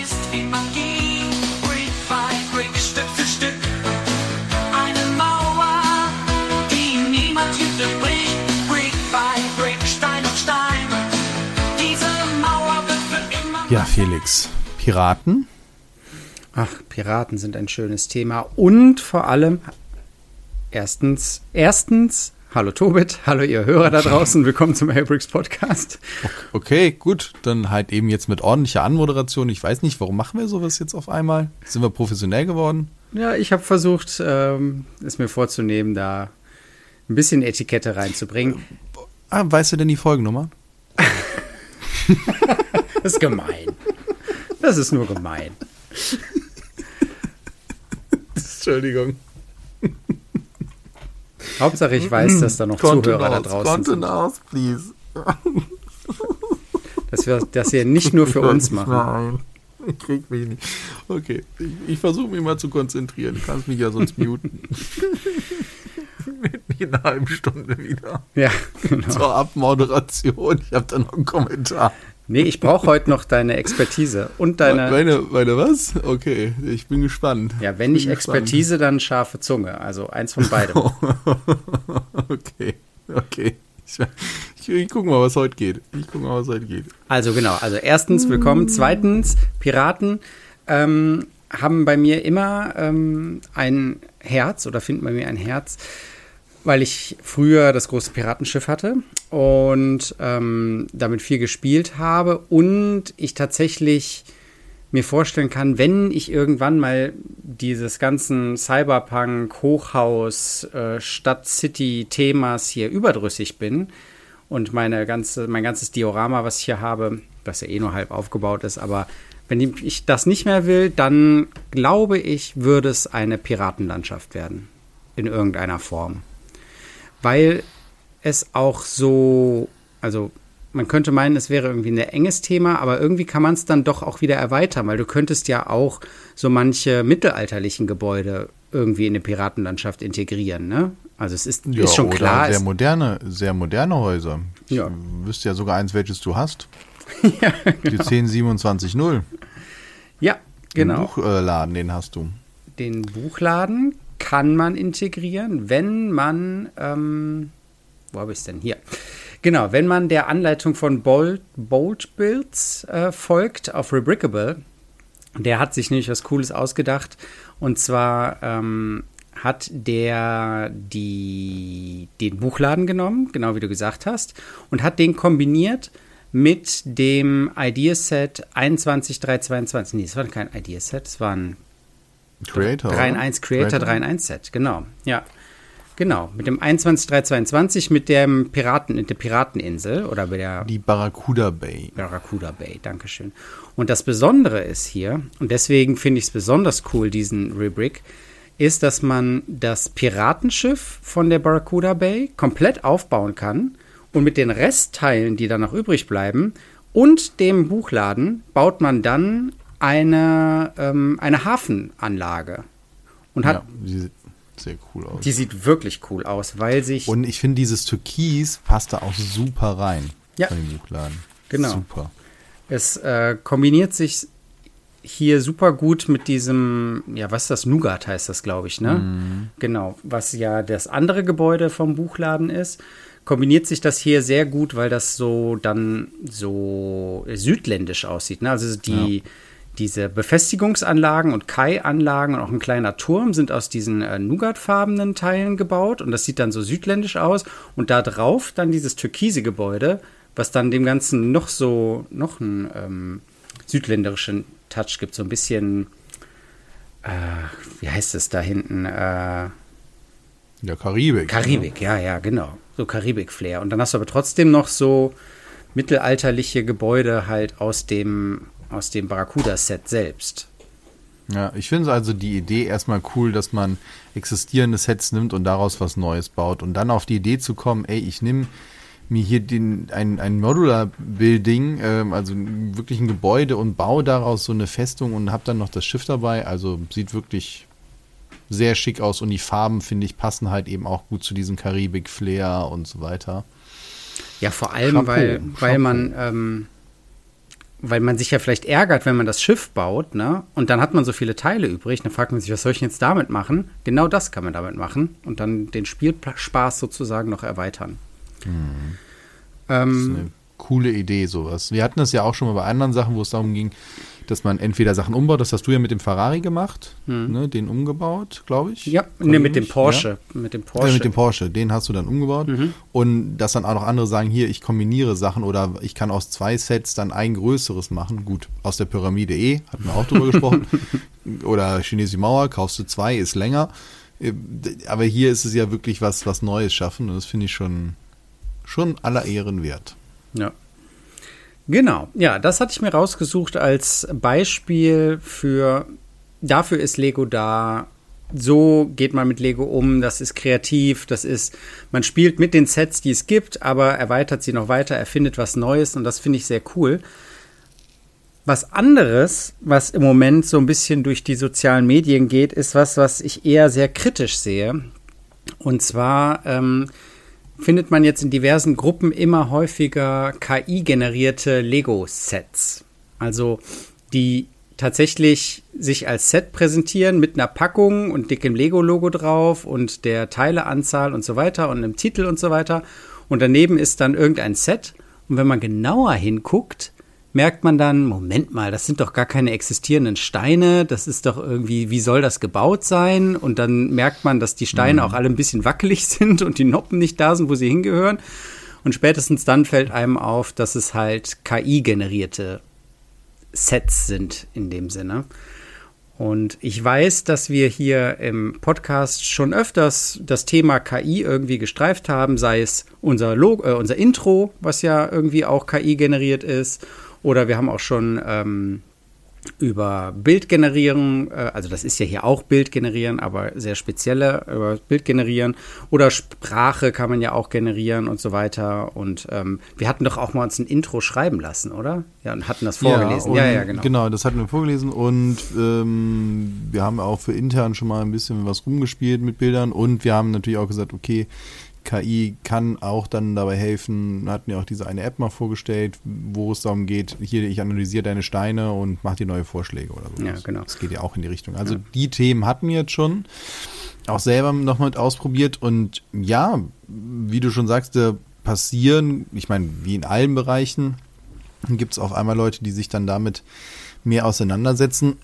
ist wie Magie. Brick by Brick, Stück für Stück. Eine Mauer, die niemand Hüte bricht. Brick by Brick, Stein auf Stein. Diese Mauer wird für immer. Ja, Felix. Piraten? Ach, Piraten sind ein schönes Thema. Und vor allem, erstens, erstens, hallo Tobit, hallo ihr Hörer da draußen, willkommen zum Hellbricks Podcast. Okay, gut. Dann halt eben jetzt mit ordentlicher Anmoderation. Ich weiß nicht, warum machen wir sowas jetzt auf einmal? Sind wir professionell geworden? Ja, ich habe versucht, ähm, es mir vorzunehmen, da ein bisschen Etikette reinzubringen. Ah, weißt du denn die Folgennummer? Das ist gemein. Das ist nur gemein. Entschuldigung. Hauptsache, ich weiß, dass da noch Zuhörer da draußen sind. Contenance, please. Dass wir das hier nicht nur für uns machen. Nein. Ich krieg mich nicht. Okay, ich, ich versuche mich mal zu konzentrieren. Du kannst mich ja sonst muten. Mit mir in einer halben Stunde wieder. Ja, genau. Zur Abmoderation. Ich habe da noch einen Kommentar. Nee, ich brauche heute noch deine Expertise und deine. Meine, meine was? Okay, ich bin gespannt. Ja, wenn nicht Bin gespannt. Expertise, dann scharfe Zunge. Also eins von beidem. okay, okay. Ich, ich, ich guck mal, was heute geht. Ich guck mal, was heute geht. Also genau, also erstens willkommen. Zweitens, Piraten ähm, haben bei mir immer ähm, ein Herz oder finden bei mir ein Herz, weil ich früher das große Piratenschiff hatte und ähm, damit viel gespielt habe und ich tatsächlich mir vorstellen kann, wenn ich irgendwann mal dieses ganzen Cyberpunk, Hochhaus, äh, Stadt-City-Themas hier überdrüssig bin und meine ganze, mein ganzes Diorama, was ich hier habe, das ja eh nur halb aufgebaut ist, aber wenn ich das nicht mehr will, dann glaube ich, würde es eine Piratenlandschaft werden. In irgendeiner Form. Weil es auch so, also man könnte meinen, es wäre irgendwie ein enges Thema, aber irgendwie kann man es dann doch auch wieder erweitern, weil du könntest ja auch so manche mittelalterlichen Gebäude irgendwie in eine Piratenlandschaft integrieren, ne? Also es ist, ist schon oder klar. Sehr moderne, sehr moderne Häuser. Ich Ja. wüsste ja sogar eins, welches du hast. ja, Die 10720. ja, Den genau. Buchladen, den hast du. Den Buchladen kann man integrieren, wenn man, ähm, wo habe ich es denn hier? Genau, wenn man der Anleitung von Bold, Bold Builds äh, folgt auf Rebrickable, der hat sich nämlich was Cooles ausgedacht. Und zwar ähm, hat der die, den Buchladen genommen, genau wie du gesagt hast, und hat den kombiniert mit dem Ideaset 21322. Nee, es war kein Ideaset, es war ein Creator. 3 in 1 Creator 3 in 1 Set, genau. Ja. Genau, mit dem 21322 mit dem Piraten, mit der Pirateninsel oder bei der Die Barracuda Bay. Barracuda Bay, Dankeschön. Und das Besondere ist hier, und deswegen finde ich es besonders cool, diesen Rebrick, ist, dass man das Piratenschiff von der Barracuda Bay komplett aufbauen kann und mit den Restteilen, die dann noch übrig bleiben, und dem Buchladen baut man dann eine, ähm, eine Hafenanlage. Und hat, Ja, die sieht sehr cool aus. die sieht wirklich cool aus, weil sich Und ich finde, dieses Türkis passt da auch super rein. Ja. Von dem Buchladen. Genau. Super. Es äh, kombiniert sich hier super gut mit diesem, ja, was ist das? Nougat heißt das, glaube ich, ne? Genau, was ja das andere Gebäude vom Buchladen ist. Kombiniert sich das hier sehr gut, weil das so dann so südländisch aussieht. Ne? Also die, diese Befestigungsanlagen und Kai-Anlagen und auch ein kleiner Turm sind aus diesen äh, Nougat-farbenen Teilen gebaut und das sieht dann so südländisch aus. Und da drauf dann dieses türkise Gebäude, was dann dem Ganzen noch so, noch einen ähm, südländerischen Touch gibt, so ein bisschen, äh, wie heißt es da hinten? Äh, Ja, Karibik. Karibik, ja, ja, genau. So Karibik-Flair. Und dann hast du aber trotzdem noch so mittelalterliche Gebäude halt aus dem, aus dem Barracuda-Set selbst. Ja, ich finde also die Idee erstmal cool, dass man existierende Sets nimmt und daraus was Neues baut. Und dann auf die Idee zu kommen, ey, ich nehme mir hier den, ein, ein Modular-Building, ähm, also wirklich ein Gebäude und baue daraus so eine Festung und habe dann noch das Schiff dabei. Also sieht wirklich sehr schick aus und die Farben, finde ich, passen halt eben auch gut zu diesem Karibik-Flair und so weiter. Ja, vor allem, Chapeau, weil, weil Chapeau. man, ähm, weil man sich ja vielleicht ärgert, wenn man das Schiff baut, ne? Und dann hat man so viele Teile übrig, dann fragt man sich, was soll ich denn jetzt damit machen? Genau das kann man damit machen und dann den Spielspaß sozusagen noch erweitern. Ist Ähm, coole Idee, sowas. Wir hatten das ja auch schon mal bei anderen Sachen, wo es darum ging, dass man entweder Sachen umbaut, das hast du ja mit dem Ferrari gemacht, ne, den umgebaut, glaube ich. ja, ne, mit dem? Porsche. Mit dem Ja? Porsche. Äh, mit dem Porsche, den hast du dann umgebaut. Mhm. Und dass dann auch noch andere sagen, hier, ich kombiniere Sachen oder ich kann aus zwei Sets dann ein größeres machen. Gut, aus der Pyramide eh, hatten wir auch drüber gesprochen. Oder chinesische Mauer, kaufst du zwei, ist länger. Äh, Aber hier ist es ja wirklich was, was Neues schaffen und das finde ich schon, schon aller Ehren wert. Ja. Genau, ja, das hatte ich mir rausgesucht als Beispiel für, dafür ist Lego da, so geht man mit Lego um, das ist kreativ, das ist, man spielt mit den Sets, die es gibt, aber erweitert sie noch weiter, erfindet was Neues und das finde ich sehr cool. Was anderes, was im Moment so ein bisschen durch die sozialen Medien geht, ist was, was ich eher sehr kritisch sehe. Und zwar ähm, findet man jetzt in diversen Gruppen immer häufiger KI-generierte Lego-Sets. Also die tatsächlich sich als Set präsentieren mit einer Packung und dickem Lego-Logo drauf und der Teileanzahl und so weiter und einem Titel und so weiter. Und daneben ist dann irgendein Set. Und wenn man genauer hinguckt, merkt man dann, Moment mal, das sind doch gar keine existierenden Steine, das ist doch irgendwie, wie soll das gebaut sein? Und dann merkt man, dass die Steine auch alle ein bisschen wackelig sind und die Noppen nicht da sind, wo sie hingehören. Und spätestens dann fällt einem auf, dass es halt KI-generierte Sets sind in dem Sinne. Und ich weiß, dass wir hier im Podcast schon öfters das Thema KI irgendwie gestreift haben, sei es unser, Log äh, unser Intro, was ja irgendwie auch KI generiert ist, oder wir haben auch schon ähm, über Bild generieren, äh, also das ist ja hier auch Bild generieren, aber sehr spezielle über Bild generieren oder Sprache kann man ja auch generieren und so weiter. Und ähm, wir hatten doch auch mal uns ein Intro schreiben lassen, oder? Ja, und hatten das vorgelesen. und Ja, ja, genau. Genau, das hatten wir vorgelesen und ähm, wir haben auch für intern schon mal ein bisschen was rumgespielt mit Bildern und wir haben natürlich auch gesagt, okay, KI kann auch dann dabei helfen. Hatten ja auch diese eine App mal vorgestellt, wo es darum geht, hier, ich analysiere deine Steine und mache dir neue Vorschläge oder so. Ja, genau. Das geht ja auch in die Richtung. Also die Themen hatten wir jetzt schon auch selber noch mit ausprobiert und ja, wie du schon sagst, da passieren, ich meine, wie in allen Bereichen, gibt es auf einmal Leute, die sich dann damit mehr auseinandersetzen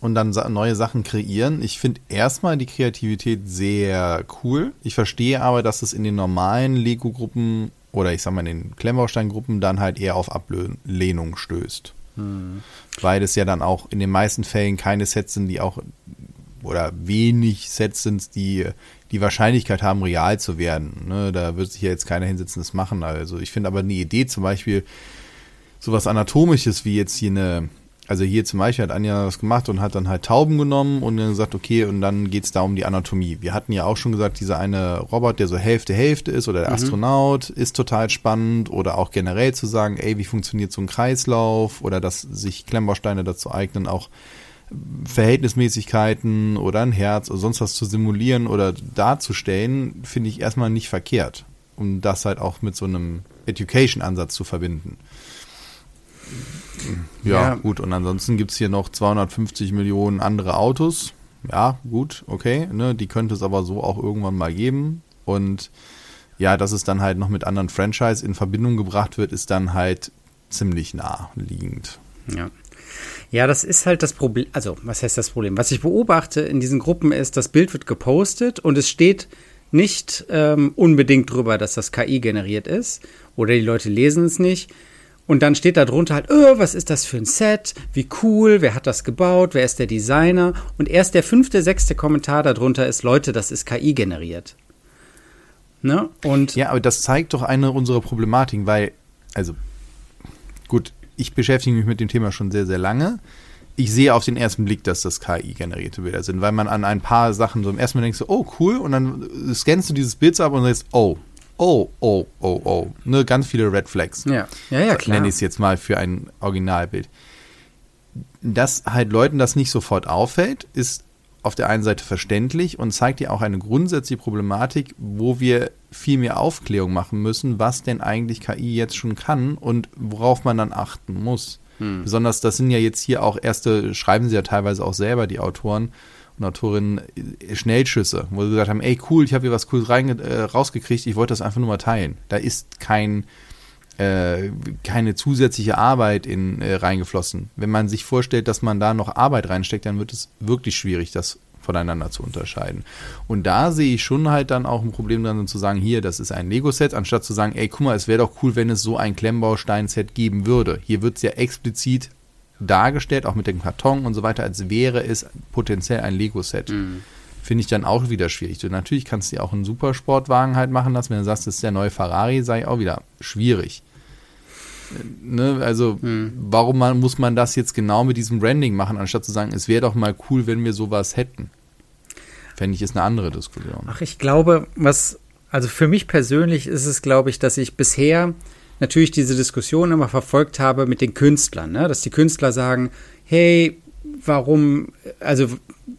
und dann neue Sachen kreieren. Ich finde erstmal die Kreativität sehr cool. Ich verstehe aber, dass es in den normalen Lego-Gruppen oder ich sag mal in den Klemmbaustein-Gruppen dann halt eher auf Ablehnung stößt. Weil es ja dann auch in den meisten Fällen keine Sets sind, die auch oder wenig Sets sind, die die Wahrscheinlichkeit haben, real zu werden. Ne? Da wird sich ja jetzt keiner hinsetzen, das machen. Also ich finde aber eine Idee zum Beispiel, sowas Anatomisches wie jetzt hier eine, also hier zum Beispiel hat Anja was gemacht und hat dann halt Tauben genommen und dann gesagt, okay, und dann geht's da um die Anatomie. Wir hatten ja auch schon gesagt, dieser eine Robot, der so Hälfte, Hälfte ist oder der Astronaut, ist total spannend oder auch generell zu sagen, ey, wie funktioniert so ein Kreislauf oder dass sich Klemmbausteine dazu eignen, auch Verhältnismäßigkeiten oder ein Herz oder sonst was zu simulieren oder darzustellen, finde ich erstmal nicht verkehrt, um das halt auch mit so einem Education-Ansatz zu verbinden. Ja, Ja. gut. Und ansonsten gibt's hier noch 250 Millionen andere Autos. Ja, gut, okay. Ne, die könnte es aber so auch irgendwann mal geben. Und ja, dass es dann halt noch mit anderen Franchise in Verbindung gebracht wird, ist dann halt ziemlich naheliegend. Ja. Ja, das ist halt das Problem. Also, was heißt das Problem? Was ich beobachte in diesen Gruppen ist, das Bild wird gepostet und es steht nicht ähm, unbedingt drüber, dass das KI generiert ist oder die Leute lesen es nicht. Und dann steht da drunter halt, oh, was ist das für ein Set? Wie cool, wer hat das gebaut? Wer ist der Designer? Und erst der fünfte, sechste Kommentar darunter ist, Leute, das ist KI generiert. Ne? Und Ja, aber das zeigt doch eine unserer Problematiken, weil, also, gut, ich beschäftige mich mit dem Thema schon sehr, sehr lange. Ich sehe auf den ersten Blick, dass das KI-generierte Bilder sind, weil man an ein paar Sachen so im ersten Mal denkt so, oh cool, und dann scannst du dieses Bild ab und sagst, oh, oh, oh, oh, oh, ne, ganz viele Red Flags. ja, ja, ja, klar. Nenne ich es jetzt mal für ein Originalbild. Dass halt Leuten das nicht sofort auffällt, ist auf der einen Seite verständlich und zeigt ja auch eine grundsätzliche Problematik, wo wir viel mehr Aufklärung machen müssen, was denn eigentlich KI jetzt schon kann und worauf man dann achten muss. Besonders, das sind ja jetzt hier auch erste, schreiben sie ja teilweise auch selber, die Autoren und Autorinnen, äh, Schnellschüsse, wo sie gesagt haben, ey cool, ich habe hier was Cooles reinge äh, rausgekriegt, ich wollte das einfach nur mal teilen. Da ist kein äh, keine zusätzliche Arbeit in äh, reingeflossen. Wenn man sich vorstellt, dass man da noch Arbeit reinsteckt, dann wird es wirklich schwierig, das voneinander zu unterscheiden. Und da sehe ich schon halt dann auch ein Problem dran, zu sagen, hier, das ist ein Lego-Set, anstatt zu sagen, ey, guck mal, es wäre doch cool, wenn es so ein Klemmbaustein-Set geben würde. Hier wird es ja explizit dargestellt, auch mit dem Karton und so weiter, als wäre es potenziell ein Lego-Set. Finde ich dann auch wieder schwierig. Du, natürlich kannst du ja auch einen Supersportwagen halt machen lassen, wenn du sagst, das ist der neue Ferrari, sei auch wieder schwierig. Ne, also, warum man, muss man das jetzt genau mit diesem Branding machen, anstatt zu sagen, es wäre doch mal cool, wenn wir sowas hätten? Fände ich, ist eine andere Diskussion. Ach, ich glaube, was, also für mich persönlich ist es, glaube ich, dass ich bisher natürlich diese Diskussion immer verfolgt habe mit den Künstlern, ne? dass die Künstler sagen, hey, warum, also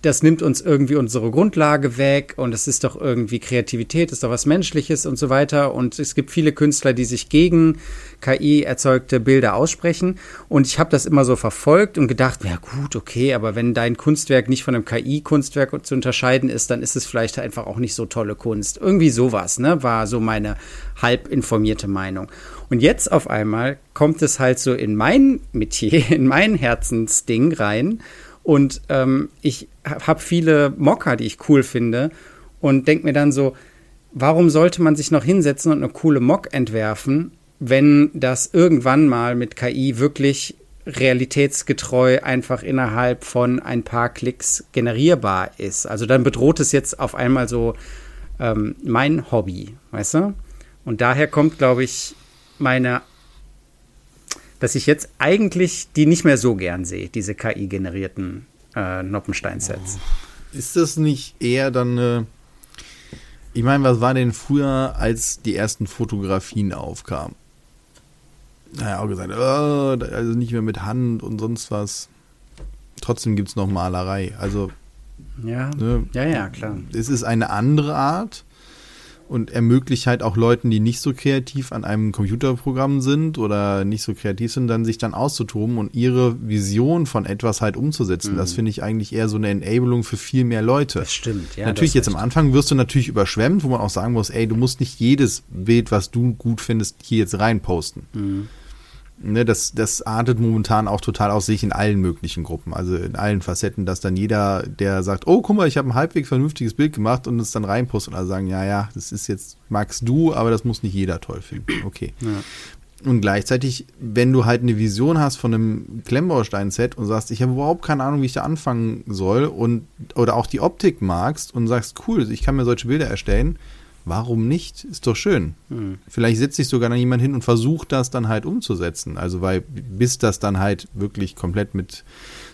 das nimmt uns irgendwie unsere Grundlage weg und es ist doch irgendwie Kreativität, ist doch was Menschliches und so weiter. Und es gibt viele Künstler, die sich gegen KI erzeugte Bilder aussprechen. Und ich habe das immer so verfolgt und gedacht, ja gut, okay, aber wenn dein Kunstwerk nicht von einem KI-Kunstwerk zu unterscheiden ist, dann ist es vielleicht einfach auch nicht so tolle Kunst. Irgendwie sowas, ne, war so meine halb informierte Meinung. Und jetzt auf einmal kommt es halt so in mein Metier, in mein Herzensding rein. Und ähm, ich habe viele Mocker, die ich cool finde und denke mir dann so, warum sollte man sich noch hinsetzen und eine coole Mock entwerfen, wenn das irgendwann mal mit KI wirklich realitätsgetreu einfach innerhalb von ein paar Klicks generierbar ist. Also dann bedroht es jetzt auf einmal so ähm, mein Hobby, weißt du? Und daher kommt, glaube ich, meine, dass ich jetzt eigentlich die nicht mehr so gern sehe, diese KI-generierten äh, Noppenstein-Sets. Ist das nicht eher dann eine. Ich meine, was war denn früher, als die ersten Fotografien aufkamen? Naja, auch gesagt, oh, also nicht mehr mit Hand und sonst was. Trotzdem gibt es noch Malerei. Also, Ja, ne, ja, ja, klar. es ist eine andere Art und ermöglicht halt auch Leuten, die nicht so kreativ an einem Computerprogramm sind oder nicht so kreativ sind, dann sich dann auszutoben und ihre Vision von etwas halt umzusetzen. Das finde ich eigentlich eher so eine Enabling für viel mehr Leute. Das stimmt, ja. natürlich jetzt am Anfang wirst du natürlich überschwemmt, wo man auch sagen muss, ey, du musst nicht jedes Bild, was du gut findest, hier jetzt reinposten. Ne, das, das artet momentan auch total aus sich in allen möglichen Gruppen, also in allen Facetten, dass dann jeder, der sagt, oh, guck mal, ich habe ein halbwegs vernünftiges Bild gemacht und es dann reinpostet und alle sagen, ja, ja, das ist jetzt, magst du, aber das muss nicht jeder toll finden. Okay. Und gleichzeitig, wenn du halt eine Vision hast von einem Klemmbaustein-Set und sagst, ich habe überhaupt keine Ahnung, wie ich da anfangen soll und oder auch die Optik magst und sagst, cool, ich kann mir solche Bilder erstellen, warum nicht? Ist doch schön. Vielleicht setzt sich sogar noch jemand hin und versucht das dann halt umzusetzen. Also weil bis das dann halt wirklich komplett mit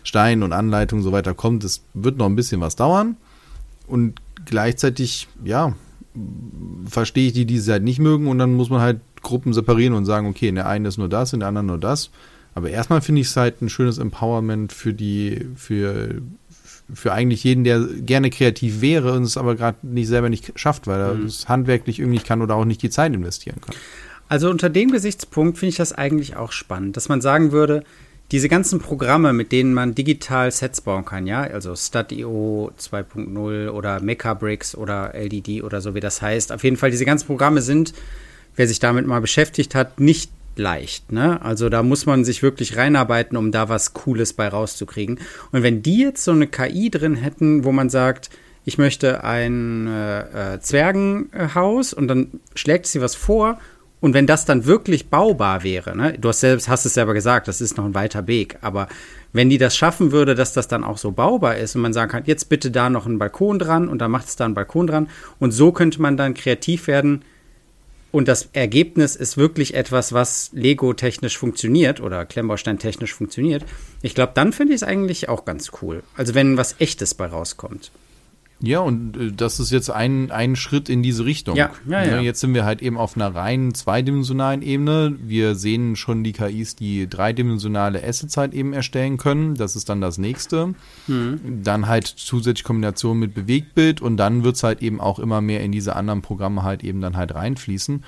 Stein und Anleitung und so weiter kommt, das wird noch ein bisschen was dauern. Und gleichzeitig, ja, verstehe ich die, die es halt nicht mögen und dann muss man halt Gruppen separieren und sagen, okay, in der einen ist nur das, in der anderen nur das. Aber erstmal finde ich es halt ein schönes Empowerment für die, für, für eigentlich jeden, der gerne kreativ wäre und es aber gerade nicht selber nicht schafft, weil er es handwerklich irgendwie nicht kann oder auch nicht die Zeit investieren kann. Also unter dem Gesichtspunkt finde ich das eigentlich auch spannend, dass man sagen würde, diese ganzen Programme, mit denen man digital Sets bauen kann, ja, also Stud.io 2.0 oder Mechabricks oder LDD oder so wie das heißt. Auf jeden Fall, diese ganzen Programme sind, wer sich damit mal beschäftigt hat, nicht leicht. Ne? Also da muss man sich wirklich reinarbeiten, um da was Cooles bei rauszukriegen. Und wenn die jetzt so eine KI drin hätten, wo man sagt, ich möchte ein äh, äh, Zwergenhaus und dann schlägt sie was vor und wenn das dann wirklich baubar wäre, ne, du hast, selbst, hast es selber gesagt, das ist noch ein weiter Weg, aber wenn die das schaffen würde, dass das dann auch so baubar ist und man sagen kann, jetzt bitte da noch einen Balkon dran und dann macht es da einen Balkon dran und so könnte man dann kreativ werden und das Ergebnis ist wirklich etwas, was Lego-technisch funktioniert oder Klemmbaustein-technisch funktioniert. Ich glaube, dann finde ich es eigentlich auch ganz cool. Also wenn was Echtes bei rauskommt. Ja, und äh, das ist jetzt ein, ein Schritt in diese Richtung. Ja, ja, ja. Ne, Jetzt sind wir halt eben auf einer rein zweidimensionalen Ebene. Wir sehen schon die KIs, die dreidimensionale Assets halt eben erstellen können. Das ist dann das nächste. Hm. Dann halt zusätzlich Kombination mit Bewegtbild und dann wird's halt eben auch immer mehr in diese anderen Programme halt eben dann halt reinfließen.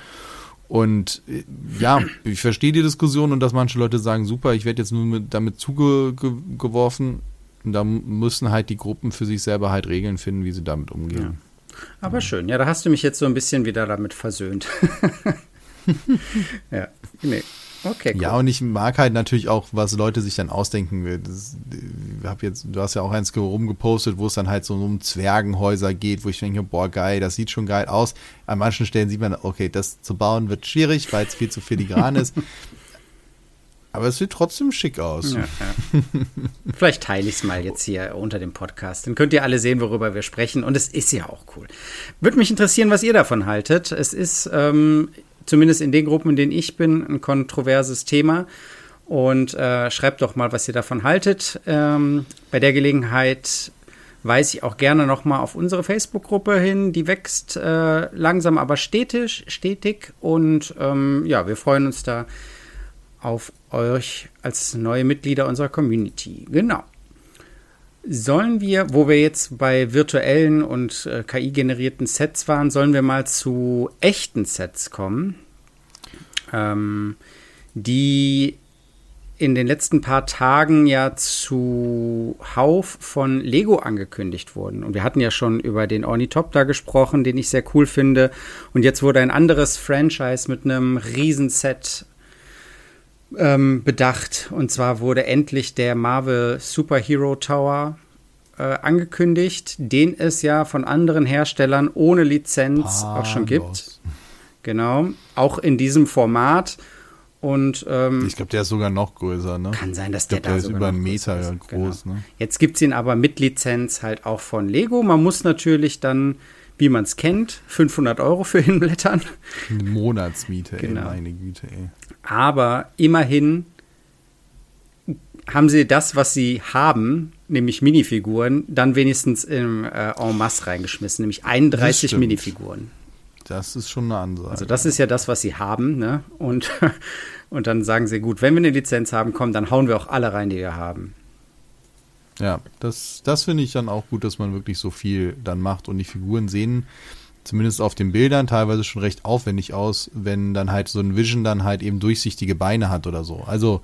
Und äh, ja, ich verstehe die Diskussion und dass manche Leute sagen, super, ich werde jetzt nur mit, damit zugeworfen. Und da müssen halt die Gruppen für sich selber halt Regeln finden, wie sie damit umgehen. Aber schön. Ja, da hast du mich jetzt so ein bisschen wieder damit versöhnt. ja, nee. Okay, cool. Ja, und ich mag halt natürlich auch, was Leute sich dann ausdenken. Das, ich hab jetzt, du hast ja auch eins rumgepostet, wo es dann halt so um Zwergenhäuser geht, wo ich denke, boah, geil, das sieht schon geil aus. An manchen Stellen sieht man, okay, das zu bauen wird schwierig, weil es viel zu filigran ist. Aber es sieht trotzdem schick aus. Ja, ja. Vielleicht teile ich es mal jetzt hier unter dem Podcast. Dann könnt ihr alle sehen, worüber wir sprechen. Und es ist ja auch cool. Würde mich interessieren, was ihr davon haltet. Es ist ähm, zumindest in den Gruppen, in denen ich bin, ein kontroverses Thema. Und äh, schreibt doch mal, was ihr davon haltet. Ähm, bei der Gelegenheit weise ich auch gerne noch mal auf unsere Facebook-Gruppe hin. Die wächst äh, langsam, aber stetig, stetig. Und ähm, ja, wir freuen uns da auf euch als neue Mitglieder unserer Community. Genau. Sollen wir, wo wir jetzt bei virtuellen und äh, KI-generierten Sets waren, sollen wir mal zu echten Sets kommen, ähm, die in den letzten paar Tagen ja zu Hauf von Lego angekündigt wurden. Und wir hatten ja schon über den Ornithopter gesprochen, den ich sehr cool finde. Und jetzt wurde ein anderes Franchise mit einem Riesenset ähm, bedacht. Und zwar wurde endlich der Marvel Superhero Tower äh, angekündigt, den es ja von anderen Herstellern ohne Lizenz auch schon gibt. Genau, auch in diesem Format. Und ähm, Ich glaube, der ist sogar noch größer, ne? kann sein, dass Ich der der da ist über einen Meter ist. groß, Genau. ne? Jetzt gibt es ihn aber mit Lizenz halt auch von Lego. Man muss natürlich dann, wie man es kennt, 500 Euro für hinblättern. Eine Monatsmiete, Genau. ey, meine Güte, ey. Aber immerhin haben sie das, was sie haben, nämlich Minifiguren, dann wenigstens im äh, En masse reingeschmissen, nämlich 31 stimmt. Minifiguren. Das ist schon eine Ansage. Also das ist ja das, was sie haben, ne? Und, und dann sagen sie, gut, wenn wir eine Lizenz haben, komm, dann hauen wir auch alle rein, die wir haben. Ja, das, das finde ich dann auch gut, dass man wirklich so viel dann macht und die Figuren sehen zumindest auf den Bildern teilweise schon recht aufwendig aus, wenn dann halt so ein Vision dann halt eben durchsichtige Beine hat oder so. Also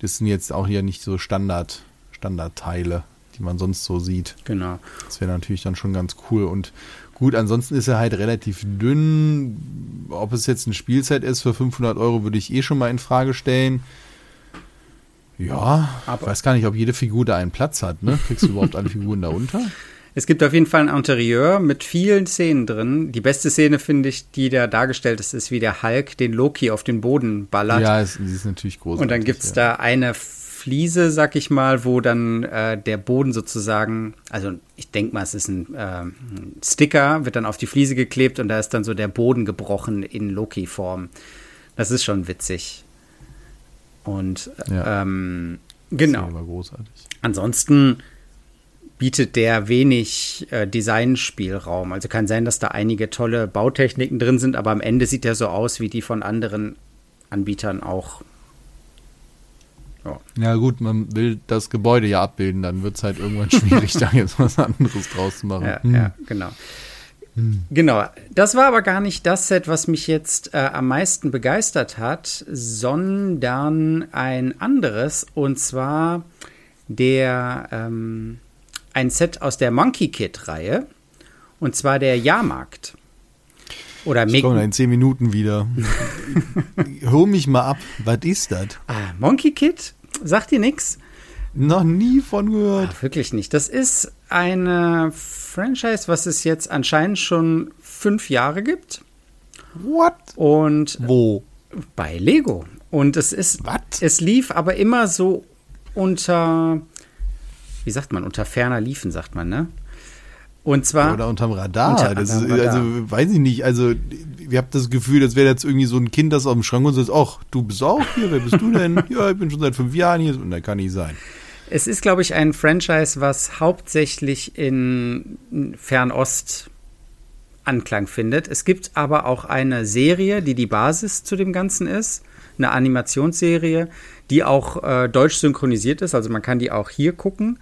das sind jetzt auch hier nicht so Standard, Standardteile, die man sonst so sieht. Genau. Das wäre natürlich dann schon ganz cool. Und gut, ansonsten ist er halt relativ dünn. Ob es jetzt ein Spielset ist für 500 Euro, würde ich eh schon mal in Frage stellen. Ja, Aber- ich weiß gar nicht, ob jede Figur da einen Platz hat. Ne? Kriegst du überhaupt alle Figuren da unter? Es gibt auf jeden Fall ein Interieur mit vielen Szenen drin. Die beste Szene, finde ich, die da dargestellt ist, ist, wie der Hulk den Loki auf den Boden ballert. Ja, es, sie ist natürlich groß. Und dann gibt's da eine Fliese, sag ich mal, wo dann äh, der Boden sozusagen, also ich denke mal, es ist ein, ähm, ein Sticker, wird dann auf die Fliese geklebt und da ist dann so der Boden gebrochen in Loki-Form. Das ist schon witzig. Und äh, Ja. ähm, Das genau. großartig. Ansonsten bietet der wenig äh, Designspielraum. Also kann sein, dass da einige tolle Bautechniken drin sind, aber am Ende sieht er so aus wie die von anderen Anbietern auch. Ja. Ja gut, man will das Gebäude ja abbilden, dann wird es halt irgendwann schwierig, da jetzt was anderes draus zu machen. Ja, Hm. ja, genau. Genau. Das war aber gar nicht das Set, was mich jetzt äh, am meisten begeistert hat, sondern ein anderes und zwar der ähm, ein Set aus der Monkey Kid Reihe und zwar der Jahrmarkt. Oder Ich komme in zehn Minuten wieder. Hol mich mal ab. Was ist das? ah, Monkey Kid? Sagt dir nix? Noch nie von gehört. Ach, wirklich nicht. Das ist eine Franchise, was es jetzt anscheinend schon fünf Jahre gibt. What? Und Wo? bei Lego. Und es ist, Was? es lief aber immer so unter, wie sagt man, unter ferner Liefen, sagt man, ne? Und zwar, Oder unterm Radar. Unter das ist, Radar. also, weiß ich nicht. Also, ihr habt das Gefühl, das wäre jetzt irgendwie so ein Kind, das auf dem Schrank und sagt, ach, du bist auch hier, wer bist du denn? ja, ich bin schon seit fünf Jahren hier. Und da kann nicht sein. es ist, glaube ich, ein Franchise, was hauptsächlich in Fernost Anklang findet. Es gibt aber auch eine Serie, die die Basis zu dem Ganzen ist, eine Animationsserie, die auch äh, deutsch synchronisiert ist, also man kann die auch hier gucken.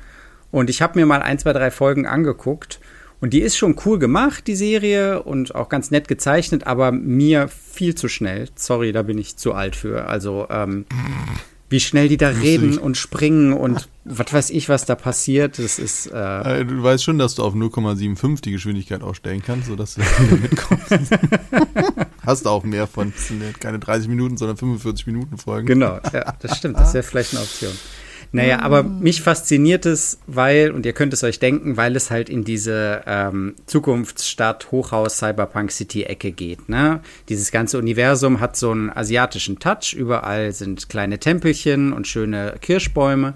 Und ich habe mir mal ein, zwei, drei Folgen angeguckt Und die ist schon cool gemacht, die Serie, und auch ganz nett gezeichnet, aber mir viel zu schnell. Sorry, da bin ich zu alt für. Also, ähm, wie schnell die da reden und springen und was weiß ich, was da passiert. Das ist. Äh, Äh, Du weißt schon, dass du auf 0,75 die Geschwindigkeit ausstellen kannst, sodass du da mitkommst. Hast du auch mehr von. Keine 30 Minuten, sondern 45 Minuten Folgen. Genau, ja, das stimmt. Das wäre vielleicht eine Option. Naja, aber mich fasziniert es, weil, und ihr könnt es euch denken, weil es halt in diese ähm, Zukunftsstadt, Hochhaus, Cyberpunk City-Ecke geht. Ne? Dieses ganze Universum hat so einen asiatischen Touch. Überall sind kleine Tempelchen und schöne Kirschbäume.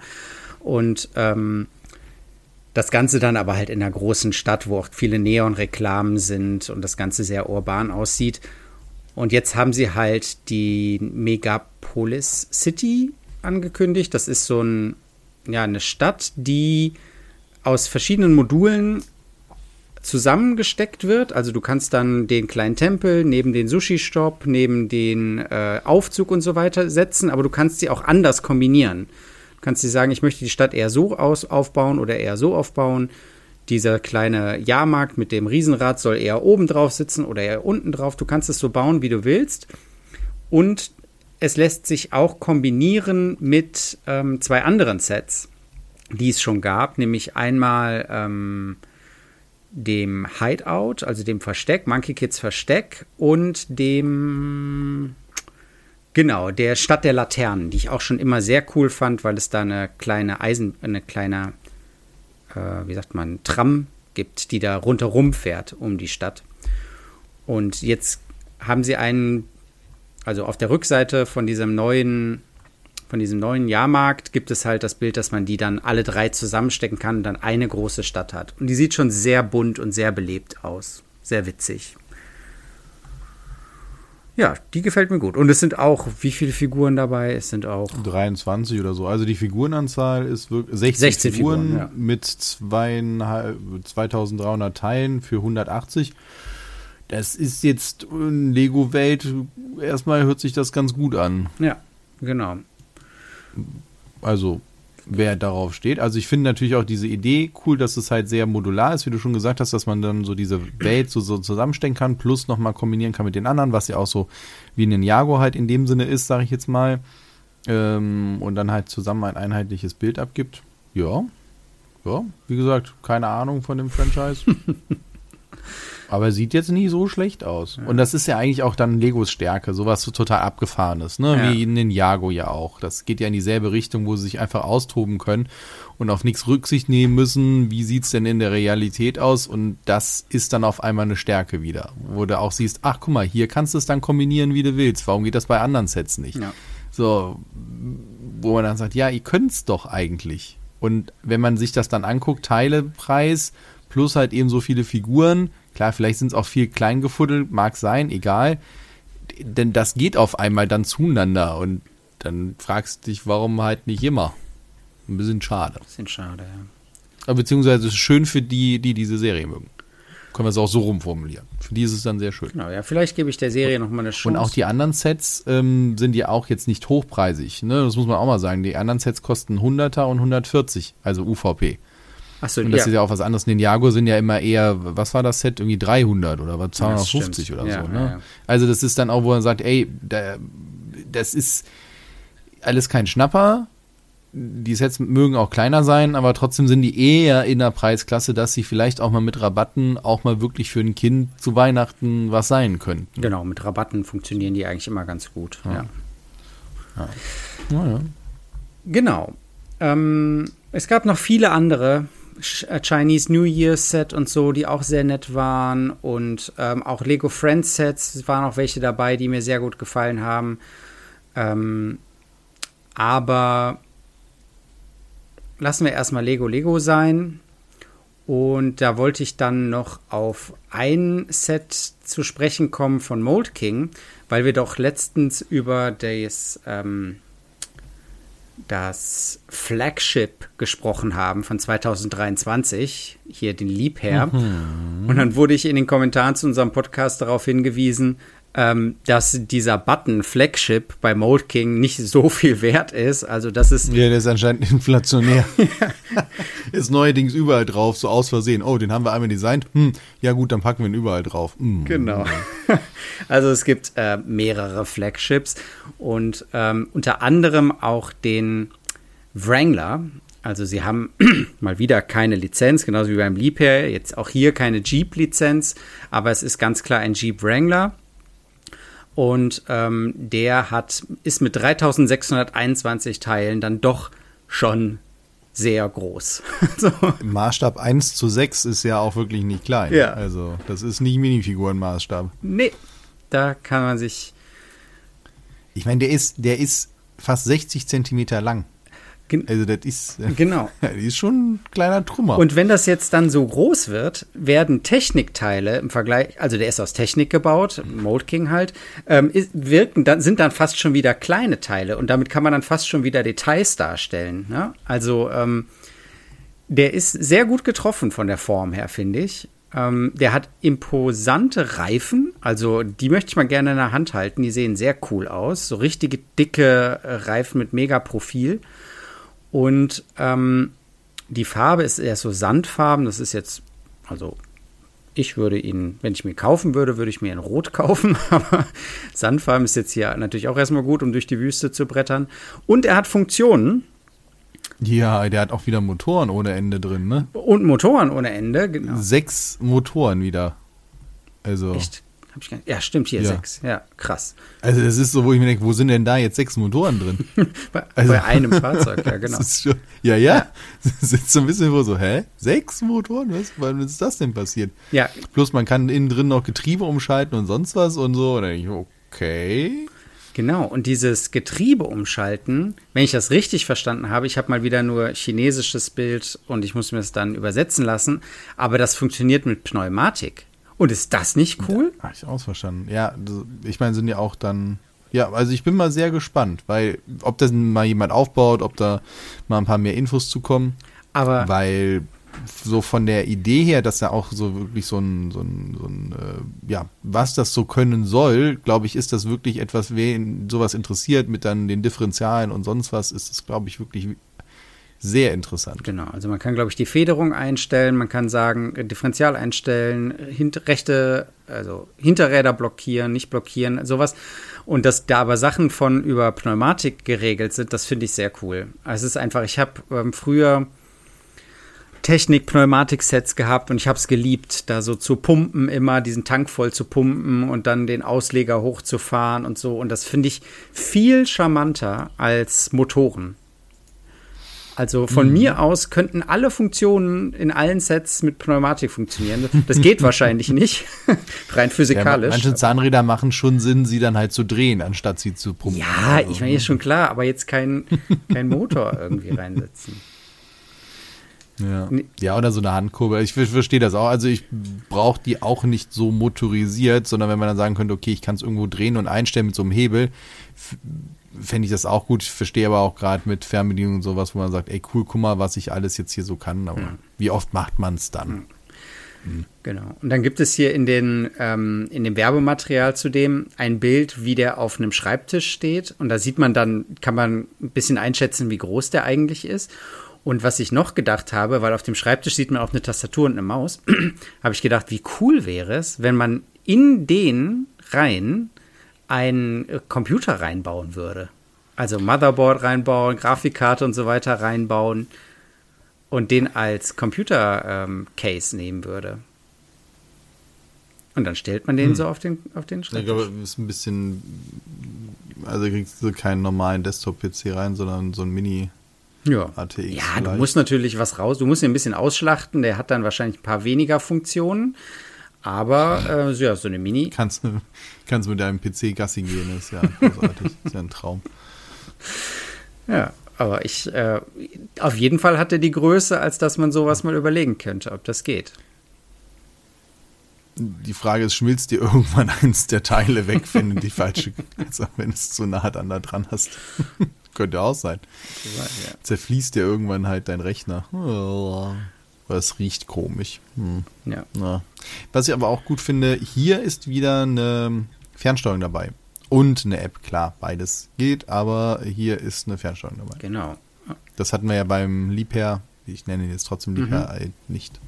Und ähm, das Ganze dann aber halt in einer großen Stadt, wo auch viele Neonreklamen sind und das Ganze sehr urban aussieht. Und jetzt haben sie halt die Megapolis City angekündigt. Das ist so ein, ja, eine Stadt, die aus verschiedenen Modulen zusammengesteckt wird. Also du kannst dann den kleinen Tempel neben den Sushi-Shop, neben den äh, Aufzug und so weiter setzen, aber du kannst sie auch anders kombinieren. Du kannst sie sagen, ich möchte die Stadt eher so aus aufbauen oder eher so aufbauen. Dieser kleine Jahrmarkt mit dem Riesenrad soll eher oben drauf sitzen oder eher unten drauf. Du kannst es so bauen, wie du willst. Und es lässt sich auch kombinieren mit ähm, zwei anderen Sets, die es schon gab, nämlich einmal ähm, dem Hideout, also dem Versteck, Monkey Kids Versteck und dem genau, der Stadt der Laternen, die ich auch schon immer sehr cool fand, weil es da eine kleine Eisen, eine kleine, äh, wie sagt man, Tram gibt, die da rundherum fährt um die Stadt. Und jetzt haben sie einen, also auf der Rückseite von diesem neuen, von diesem neuen Jahrmarkt gibt es halt das Bild, dass man die dann alle drei zusammenstecken kann und dann eine große Stadt hat. Und die sieht schon sehr bunt und sehr belebt aus. Sehr witzig. Ja, die gefällt mir gut. Und es sind auch, wie viele Figuren dabei? Es sind auch 23 oder so. Also die Figurenanzahl ist wirklich 16, 16 Figuren, Figuren, ja. mit zweieinhalb- 2300 Teilen für 180. Das ist jetzt in Lego-Welt. Erstmal hört sich das ganz gut an. Ja, genau. Also wer darauf steht. Also ich finde natürlich auch diese Idee cool, dass es halt sehr modular ist, wie du schon gesagt hast, dass man dann so diese Welt so, so zusammenstecken kann, plus nochmal kombinieren kann mit den anderen, was ja auch so wie ein Ninjago halt in dem Sinne ist, sage ich jetzt mal. Ähm, und dann halt zusammen ein einheitliches Bild abgibt. Ja. Ja, wie gesagt, keine Ahnung von dem Franchise. Aber sieht jetzt nicht so schlecht aus. Und das ist ja eigentlich auch dann Legos Stärke, sowas so total abgefahrenes, ne? Ja. Wie Ninjago ja auch. Das geht ja in dieselbe Richtung, wo sie sich einfach austoben können und auf nichts Rücksicht nehmen müssen. Wie sieht's denn in der Realität aus? Und das ist dann auf einmal eine Stärke wieder. Wo du auch siehst, ach guck mal, hier kannst du es dann kombinieren, wie du willst. Warum geht das bei anderen Sets nicht? Ja. So, wo man dann sagt, ja, ihr könnt's doch eigentlich. Und wenn man sich das dann anguckt, Teilepreis plus halt eben so viele Figuren, klar, vielleicht sind es auch viel klein gefuddelt, mag sein, egal. Denn das geht auf einmal dann zueinander und dann fragst du dich, warum halt nicht immer. Ein bisschen schade. Bisschen schade, ja. Aber beziehungsweise es ist schön für die, die diese Serie mögen. Können wir es auch so rumformulieren. Für die ist es dann sehr schön. Genau, ja, vielleicht gebe ich der Serie noch mal eine Chance. Und auch die anderen Sets ähm, sind ja auch jetzt nicht hochpreisig. Ne? Das muss man auch mal sagen. Die anderen Sets kosten 100er und 140, also UVP. Achso, Und das ja. ist ja auch was anderes. Ninjago sind ja immer eher, was war das Set? Irgendwie 300 oder was? Ja, das 250 stimmt. oder Ja, so. ja, Ne? ja. Also das ist dann auch, wo man sagt, ey, da, das ist alles kein Schnapper. Die Sets mögen auch kleiner sein, aber trotzdem sind die eher in der Preisklasse, dass sie vielleicht auch mal mit Rabatten auch mal wirklich für ein Kind zu Weihnachten was sein könnten. Genau, mit Rabatten funktionieren die eigentlich immer ganz gut. Ja. Naja. Genau. Ähm, es gab noch viele andere Chinese New Year Set und so, die auch sehr nett waren. Und ähm, auch Lego Friends Sets, waren auch welche dabei, die mir sehr gut gefallen haben. Ähm, aber lassen wir erstmal Lego Lego sein. Und da wollte ich dann noch auf ein Set zu sprechen kommen von Mold King, weil wir doch letztens über das, ähm, das Flagship gesprochen haben von 2023, hier den Liebherr. Und dann wurde ich in den Kommentaren zu unserem Podcast darauf hingewiesen, ähm, dass dieser Button Flagship bei Mold King nicht so viel wert ist. Also das ist Ja, der ist anscheinend inflationär. ist neuerdings überall drauf, so aus Versehen. Oh, den haben wir einmal designt. Hm, ja gut, dann packen wir ihn überall drauf. Hm. Genau. Also es gibt äh, mehrere Flagships und ähm, unter anderem auch den Wrangler. Also sie haben mal wieder keine Lizenz, genauso wie beim Liebherr. Jetzt auch hier keine Jeep-Lizenz, aber es ist ganz klar ein Jeep Wrangler. Und ähm, der hat, ist mit 3621 Teilen dann doch schon sehr groß. so. Maßstab 1 zu 6 ist ja auch wirklich nicht klein. Ja. Also, das ist nicht Minifigurenmaßstab. Nee, da kann man sich Ich meine, der ist, der ist fast 60 Zentimeter lang. Gen- Also, das ist, Genau. das ist schon ein kleiner Trümmer. Und wenn das jetzt dann so groß wird, werden Technikteile im Vergleich, also der ist aus Technik gebaut, Mold King halt, ähm, ist, wirken dann, sind dann fast schon wieder kleine Teile und damit kann man dann fast schon wieder Details darstellen. Ne? Also ähm, der ist sehr gut getroffen von der Form her, finde ich. Ähm, der hat imposante Reifen, also die möchte ich mal gerne in der Hand halten. Die sehen sehr cool aus, so richtige dicke äh, Reifen mit mega Profil. Und ähm, die Farbe ist eher so Sandfarben. Das ist jetzt, also ich würde ihn, wenn ich mir kaufen würde, würde ich mir in Rot kaufen. Aber Sandfarben ist jetzt hier natürlich auch erstmal gut, um durch die Wüste zu brettern. Und er hat Funktionen ja, der hat auch wieder Motoren ohne Ende drin, ne? und Motoren ohne Ende. Genau. Sechs Motoren wieder. Also, Echt? Nicht. Ja, stimmt, hier Ja. sechs. Ja, krass. also das ist so, wo ich mir denke, wo sind denn da jetzt sechs Motoren drin? Bei, Also- bei einem Fahrzeug, ja, genau. Schon, ja, ja. Das ist so ein bisschen wo so, hä? Sechs Motoren? Was? Wann ist das denn passiert? Ja, Plus man kann innen drin noch Getriebe umschalten und sonst was und so. Und dann denke ich, okay. Genau, und dieses Getriebe umschalten, wenn ich das richtig verstanden habe, ich habe mal wieder nur chinesisches Bild und ich muss mir das dann übersetzen lassen, aber das funktioniert mit Pneumatik. Und ist das nicht cool? Habe ich ausverstanden. Ja, ich meine, sind ja auch dann. Ja, also ich bin mal sehr gespannt, weil ob das mal jemand aufbaut, ob da mal ein paar mehr Infos zu kommen. Aber Weil so von der Idee her, dass er auch so wirklich so ein, so ein, so ein äh, ja, was das so können soll, glaube ich, ist das wirklich etwas, wen sowas interessiert mit dann den Differentialen und sonst was, ist das, glaube ich, wirklich sehr interessant. Genau, also man kann, glaube ich, die Federung einstellen, man kann sagen, äh, Differential einstellen, hint rechte, also Hinterräder blockieren, nicht blockieren, sowas. Und dass da aber Sachen von über Pneumatik geregelt sind, das finde ich sehr cool. Also es ist einfach, ich habe ähm, früher Technik-Pneumatik-Sets gehabt und ich habe es geliebt, da so zu pumpen, immer diesen Tank voll zu pumpen und dann den Ausleger hochzufahren und so. Und das finde ich viel charmanter als Motoren. Also von mir aus könnten alle Funktionen in allen Sets mit Pneumatik funktionieren. Das geht wahrscheinlich nicht, rein Ja, physikalisch. manche Zahnräder machen schon Sinn, sie dann halt zu drehen, anstatt sie zu pumpen. ja, Also, ich meine, ist schon klar, aber jetzt kein, kein Motor irgendwie reinsetzen. Ja. Ja, oder so eine Handkurbel. Ich ver- verstehe das auch. Also ich brauche die auch nicht so motorisiert, sondern wenn man dann sagen könnte, okay, ich kann es irgendwo drehen und einstellen mit so einem Hebel, fände ich das auch gut. Ich verstehe aber auch gerade mit Fernbedienung und sowas, wo man sagt, ey cool, guck mal, was ich alles jetzt hier so kann. Aber wie oft macht man es dann? Genau. Und dann gibt es hier in, den, ähm, in dem Werbematerial zudem ein Bild, wie der auf einem Schreibtisch steht. Und da sieht man dann, kann man ein bisschen einschätzen, wie groß der eigentlich ist. Und was ich noch gedacht habe, weil auf dem Schreibtisch sieht man auch eine Tastatur und eine Maus, habe ich gedacht, wie cool wäre es, wenn man in den rein einen äh, Computer reinbauen würde. Also Motherboard reinbauen, Grafikkarte und so weiter reinbauen und den als Computer-Case nehmen würde. Und dann stellt man den so auf den, auf den Ich Schreibtisch. glaube, das ist ein bisschen, also kriegst du keinen normalen Desktop-PC rein, sondern so ein Mini. ja. ATX ja, du vielleicht. musst natürlich was raus, du musst ihn ein bisschen ausschlachten, der hat dann wahrscheinlich ein paar weniger Funktionen, aber äh, so, ja, so eine Mini. Kannst, du- kannst mit deinem PC Gassi gehen, ist ja großartig, ist ja ein Traum. Ja, aber ich, äh, auf jeden Fall hat er die Größe, als dass man sowas mal überlegen könnte, ob das geht. Die Frage ist, schmilzt dir irgendwann eins der Teile weg, wenn du die falsche, also wenn du es zu nah dann da dran hast? Könnte auch sein. Ja. Zerfließt dir irgendwann halt dein Rechner. Oh, Das riecht komisch. Hm. ja. Na. Was ich aber auch gut finde, hier ist wieder eine Fernsteuerung dabei. Und eine App, klar, beides geht, aber hier ist eine Fernsteuerung dabei. Genau. Das hatten wir ja beim Liebherr, ich nenne ihn jetzt trotzdem Liebherr, Mhm. nicht.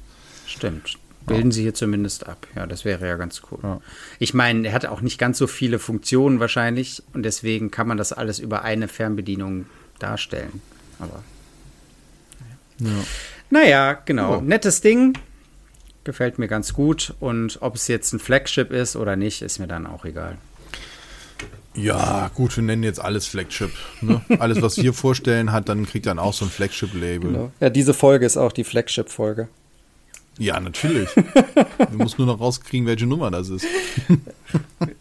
Stimmt. Bilden sie hier zumindest ab. Ja, das wäre ja ganz cool. Ja. Ich meine, er hat auch nicht ganz so viele Funktionen wahrscheinlich und deswegen kann man das alles über eine Fernbedienung darstellen. Aber Ja. naja, genau. Ja. Nettes Ding. Gefällt mir ganz gut. Und ob es jetzt ein Flagship ist oder nicht, ist mir dann auch egal. Ja, gut, wir nennen jetzt alles Flagship. Ne? Alles, was wir vorstellen, hat dann kriegt dann auch so ein Flagship-Label. Ja, diese Folge ist auch die Flagship-Folge. Ja, natürlich. du musst nur noch rauskriegen, welche Nummer das ist.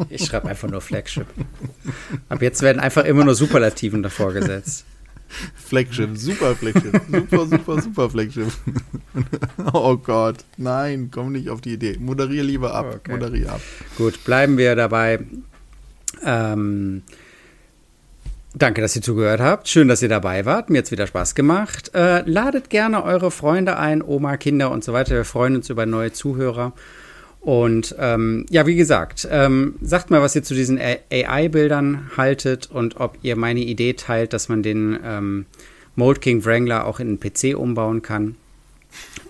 Ich schreibe einfach nur Flagship. Ab jetzt werden einfach immer nur Superlativen davor gesetzt. Flagship, super Flagship, super, super, super Flagship. oh Gott, nein, komm nicht auf die Idee. Moderier lieber ab, Okay. moderier ab. Gut, bleiben wir dabei. Ähm, danke, dass ihr zugehört habt. Schön, dass ihr dabei wart. Mir hat wieder Spaß gemacht. Äh, ladet gerne eure Freunde ein, Oma, Kinder und so weiter. Wir freuen uns über neue Zuhörer. Und ähm, ja, wie gesagt, ähm, sagt mal, was ihr zu diesen AI-Bildern haltet und ob ihr meine Idee teilt, dass man den ähm, Mold King Wrangler auch in einen PC umbauen kann.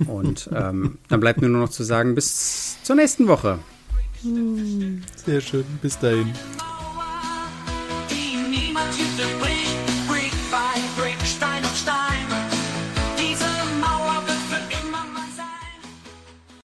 Und ähm, dann bleibt mir nur noch zu sagen, bis zur nächsten Woche. Sehr schön, bis dahin.